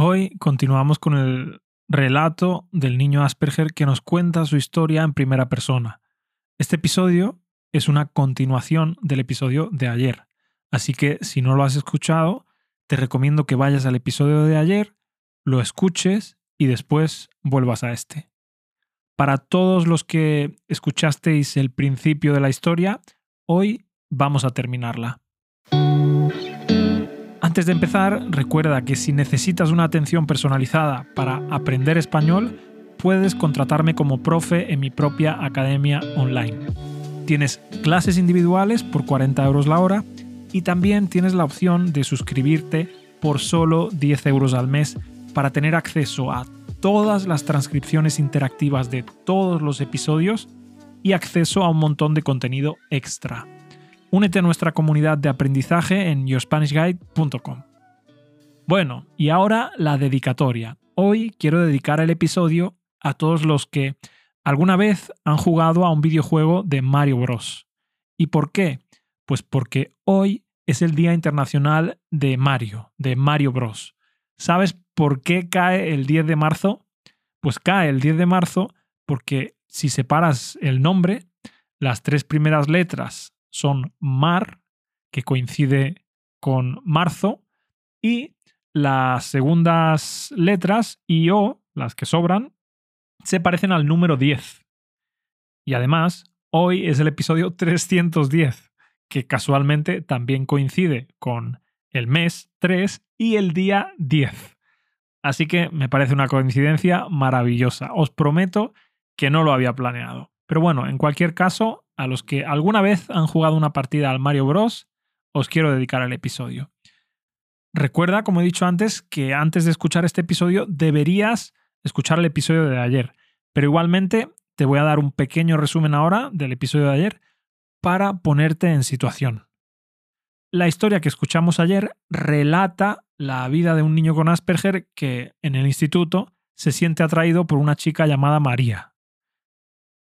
Hoy continuamos con el relato del niño Asperger que nos cuenta su historia en primera persona. Este episodio es una continuación del episodio de ayer, así que si no lo has escuchado, te recomiendo que vayas al episodio de ayer, lo escuches y después vuelvas a este. Para todos los que escuchasteis el principio de la historia, hoy vamos a terminarla. Antes de empezar, recuerda que si necesitas una atención personalizada para aprender español, puedes contratarme como profe en mi propia academia online. Tienes clases individuales por 40 euros la hora y también tienes la opción de suscribirte por solo 10 euros al mes para tener acceso a todas las transcripciones interactivas de todos los episodios y acceso a un montón de contenido extra. Únete a nuestra comunidad de aprendizaje en yourspanishguide.com. Bueno, y ahora la dedicatoria. Hoy quiero dedicar el episodio a todos los que alguna vez han jugado a un videojuego de Mario Bros. ¿Y por qué? Pues porque hoy es el Día Internacional de Mario, de Mario Bros. ¿Sabes por qué cae el 10 de marzo? Pues cae el 10 de marzo porque si separas el nombre, las tres primeras letras son mar, que coincide con marzo, y las segundas letras y o, las que sobran, se parecen al número 10. Y además, hoy es el episodio 310, que casualmente también coincide con el mes 3 y el día 10. Así que me parece una coincidencia maravillosa. Os prometo que no lo había planeado. Pero bueno, en cualquier caso, a los que alguna vez han jugado una partida al Mario Bros, os quiero dedicar el episodio. Recuerda, como he dicho antes, que antes de escuchar este episodio deberías escuchar el episodio de ayer. Pero igualmente te voy a dar un pequeño resumen ahora del episodio de ayer para ponerte en situación. La historia que escuchamos ayer relata la vida de un niño con Asperger que en el instituto se siente atraído por una chica llamada María.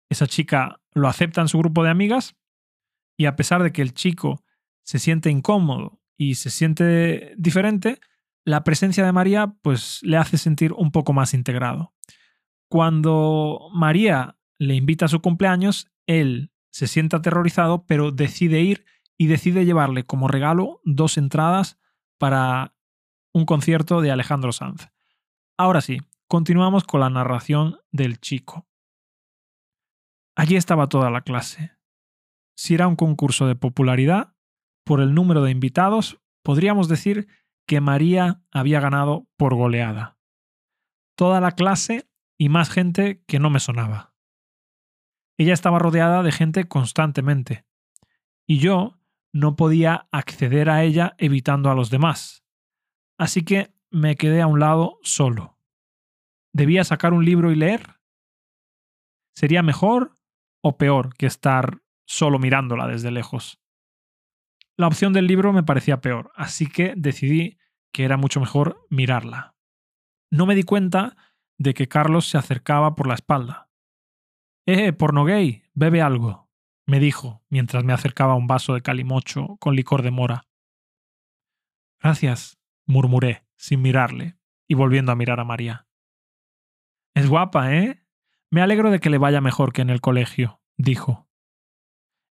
Esa chica lo acepta en su grupo de amigas y a pesar de que el chico se siente incómodo y se siente diferente, la presencia de María pues le hace sentir un poco más integrado. Cuando María le invita a su cumpleaños, él se siente aterrorizado, pero decide ir y decide llevarle como regalo dos entradas para un concierto de Alejandro Sanz. Ahora sí, continuamos con la narración del chico. Allí estaba toda la clase. Si era un concurso de popularidad, por el número de invitados, podríamos decir que María había ganado por goleada. Toda la clase y más gente que no me sonaba. Ella estaba rodeada de gente constantemente, y yo no podía acceder a ella evitando a los demás. Así que me quedé a un lado solo. ¿Debía sacar un libro y leer? ¿Sería mejor o peor que estar solo mirándola desde lejos. La opción del libro me parecía peor, así que decidí que era mucho mejor mirarla. No me di cuenta de que Carlos se acercaba por la espalda. Eh, porno gay, bebe algo, me dijo mientras me acercaba un vaso de calimocho con licor de mora. Gracias, murmuré, sin mirarle, y volviendo a mirar a María. Es guapa, ¿eh? Me alegro de que le vaya mejor que en el colegio, dijo.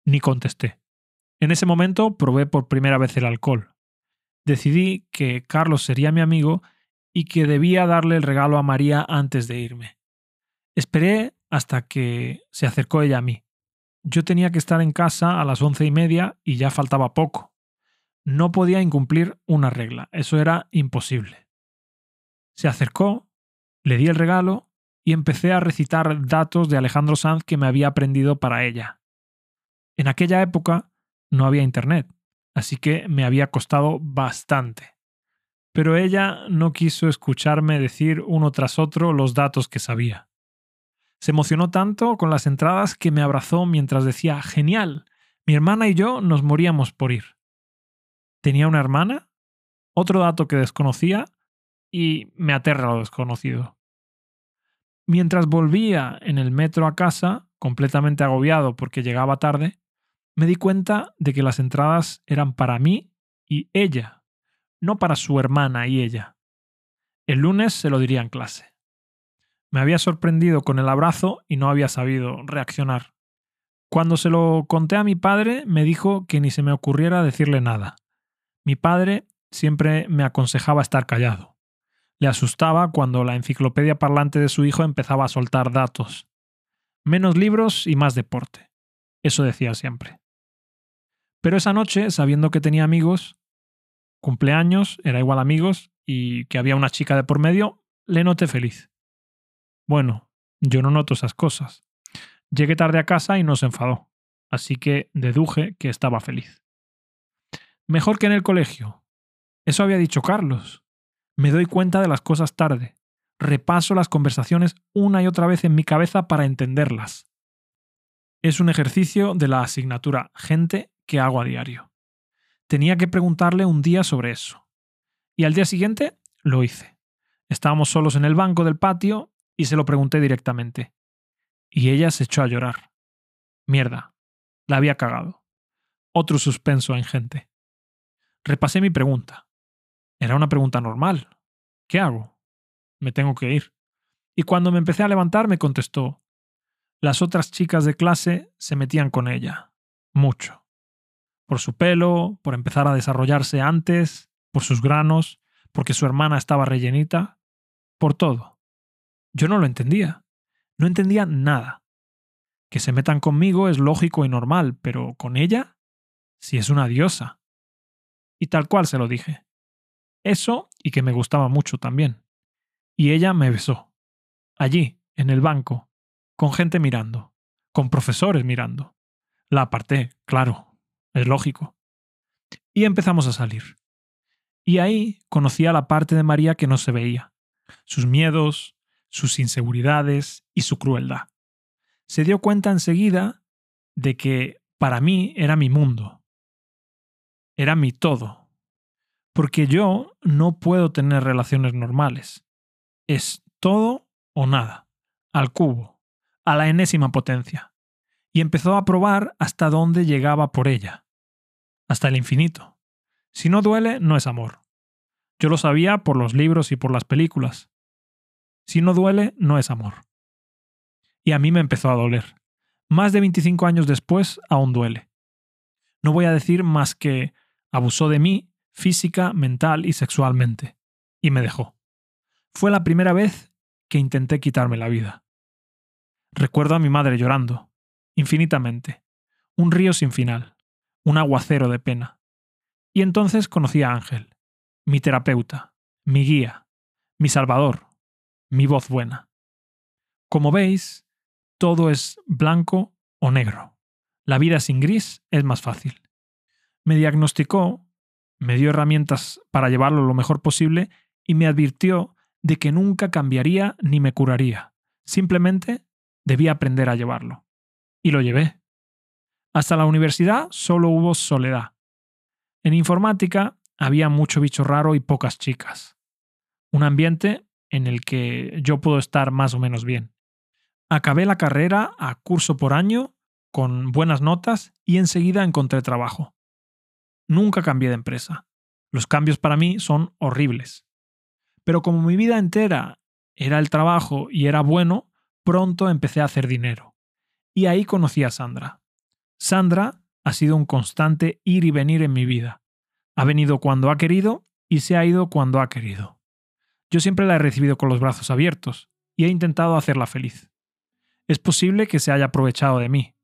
Ni contesté. En ese momento probé por primera vez el alcohol. Decidí que Carlos sería mi amigo y que debía darle el regalo a María antes de irme. Esperé hasta que se acercó ella a mí. Yo tenía que estar en casa a las once y media y ya faltaba poco. No podía incumplir una regla, eso era imposible. Se acercó, le di el regalo y empecé a recitar datos de Alejandro Sanz que me había aprendido para ella. En aquella época no había internet, así que me había costado bastante. Pero ella no quiso escucharme decir uno tras otro los datos que sabía. Se emocionó tanto con las entradas que me abrazó mientras decía, genial, mi hermana y yo nos moríamos por ir. ¿Tenía una hermana? Otro dato que desconocía y me aterra lo desconocido. Mientras volvía en el metro a casa, completamente agobiado porque llegaba tarde, me di cuenta de que las entradas eran para mí y ella, no para su hermana y ella. El lunes se lo diría en clase. Me había sorprendido con el abrazo y no había sabido reaccionar. Cuando se lo conté a mi padre, me dijo que ni se me ocurriera decirle nada. Mi padre siempre me aconsejaba estar callado. Le asustaba cuando la enciclopedia parlante de su hijo empezaba a soltar datos. Menos libros y más deporte. Eso decía siempre. Pero esa noche, sabiendo que tenía amigos, cumpleaños, era igual amigos, y que había una chica de por medio, le noté feliz. Bueno, yo no noto esas cosas. Llegué tarde a casa y no se enfadó, así que deduje que estaba feliz. Mejor que en el colegio. Eso había dicho Carlos. Me doy cuenta de las cosas tarde. Repaso las conversaciones una y otra vez en mi cabeza para entenderlas. Es un ejercicio de la asignatura gente que hago a diario. Tenía que preguntarle un día sobre eso. Y al día siguiente lo hice. Estábamos solos en el banco del patio y se lo pregunté directamente y ella se echó a llorar. Mierda, la había cagado. Otro suspenso en gente. Repasé mi pregunta. Era una pregunta normal. ¿Qué hago? Me tengo que ir. Y cuando me empecé a levantar me contestó. Las otras chicas de clase se metían con ella. Mucho. Por su pelo, por empezar a desarrollarse antes, por sus granos, porque su hermana estaba rellenita, por todo. Yo no lo entendía. No entendía nada. Que se metan conmigo es lógico y normal, pero con ella, si es una diosa. Y tal cual se lo dije. Eso y que me gustaba mucho también. Y ella me besó. Allí, en el banco, con gente mirando, con profesores mirando. La aparté, claro, es lógico. Y empezamos a salir. Y ahí conocí a la parte de María que no se veía. Sus miedos, sus inseguridades y su crueldad. Se dio cuenta enseguida de que para mí era mi mundo. Era mi todo. Porque yo no puedo tener relaciones normales. Es todo o nada. Al cubo. A la enésima potencia. Y empezó a probar hasta dónde llegaba por ella. Hasta el infinito. Si no duele, no es amor. Yo lo sabía por los libros y por las películas. Si no duele, no es amor. Y a mí me empezó a doler. Más de 25 años después, aún duele. No voy a decir más que abusó de mí física, mental y sexualmente. Y me dejó. Fue la primera vez que intenté quitarme la vida. Recuerdo a mi madre llorando, infinitamente, un río sin final, un aguacero de pena. Y entonces conocí a Ángel, mi terapeuta, mi guía, mi salvador, mi voz buena. Como veis, todo es blanco o negro. La vida sin gris es más fácil. Me diagnosticó, me dio herramientas para llevarlo lo mejor posible y me advirtió de que nunca cambiaría ni me curaría. Simplemente debía aprender a llevarlo. Y lo llevé. Hasta la universidad solo hubo soledad. En informática había mucho bicho raro y pocas chicas. Un ambiente en el que yo puedo estar más o menos bien. Acabé la carrera a curso por año, con buenas notas, y enseguida encontré trabajo. Nunca cambié de empresa. Los cambios para mí son horribles. Pero como mi vida entera era el trabajo y era bueno, pronto empecé a hacer dinero. Y ahí conocí a Sandra. Sandra ha sido un constante ir y venir en mi vida. Ha venido cuando ha querido y se ha ido cuando ha querido. Yo siempre la he recibido con los brazos abiertos y he intentado hacerla feliz. Es posible que se haya aprovechado de mí,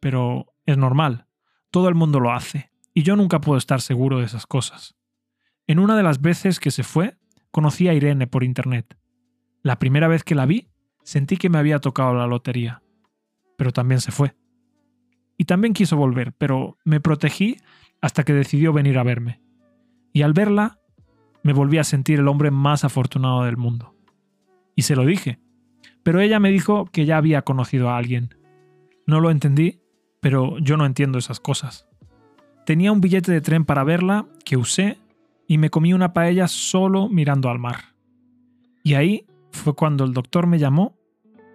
pero es normal. Todo el mundo lo hace, y yo nunca puedo estar seguro de esas cosas. En una de las veces que se fue, conocí a Irene por internet. La primera vez que la vi, sentí que me había tocado la lotería. Pero también se fue. Y también quiso volver, pero me protegí hasta que decidió venir a verme. Y al verla, me volví a sentir el hombre más afortunado del mundo. Y se lo dije. Pero ella me dijo que ya había conocido a alguien. No lo entendí, pero yo no entiendo esas cosas. Tenía un billete de tren para verla que usé y me comí una paella solo mirando al mar. Y ahí fue cuando el doctor me llamó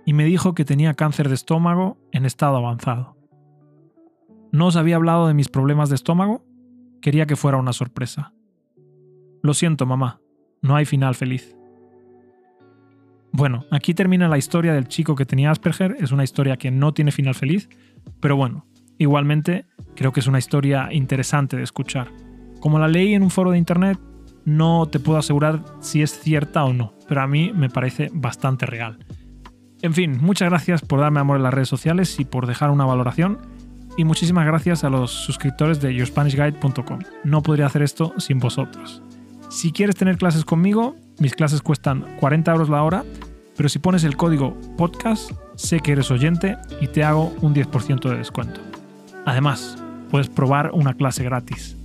y me dijo que tenía cáncer de estómago en estado avanzado. ¿No os había hablado de mis problemas de estómago? Quería que fuera una sorpresa. Lo siento, mamá, no hay final feliz. Bueno, aquí termina la historia del chico que tenía Asperger, es una historia que no tiene final feliz, pero bueno, igualmente creo que es una historia interesante de escuchar. Como la leí en un foro de internet, no te puedo asegurar si es cierta o no, pero a mí me parece bastante real. En fin, muchas gracias por darme amor en las redes sociales y por dejar una valoración. Y muchísimas gracias a los suscriptores de yourspanishguide.com. No podría hacer esto sin vosotros. Si quieres tener clases conmigo, mis clases cuestan 40 euros la hora, pero si pones el código podcast, sé que eres oyente y te hago un 10% de descuento. Además, puedes probar una clase gratis.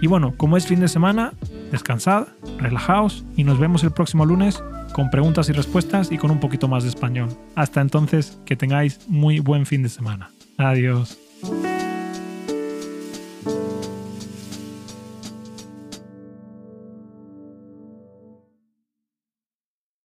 Y bueno, como es fin de semana, descansad, relajaos y nos vemos el próximo lunes con preguntas y respuestas y con un poquito más de español. Hasta entonces, que tengáis muy buen fin de semana. Adiós.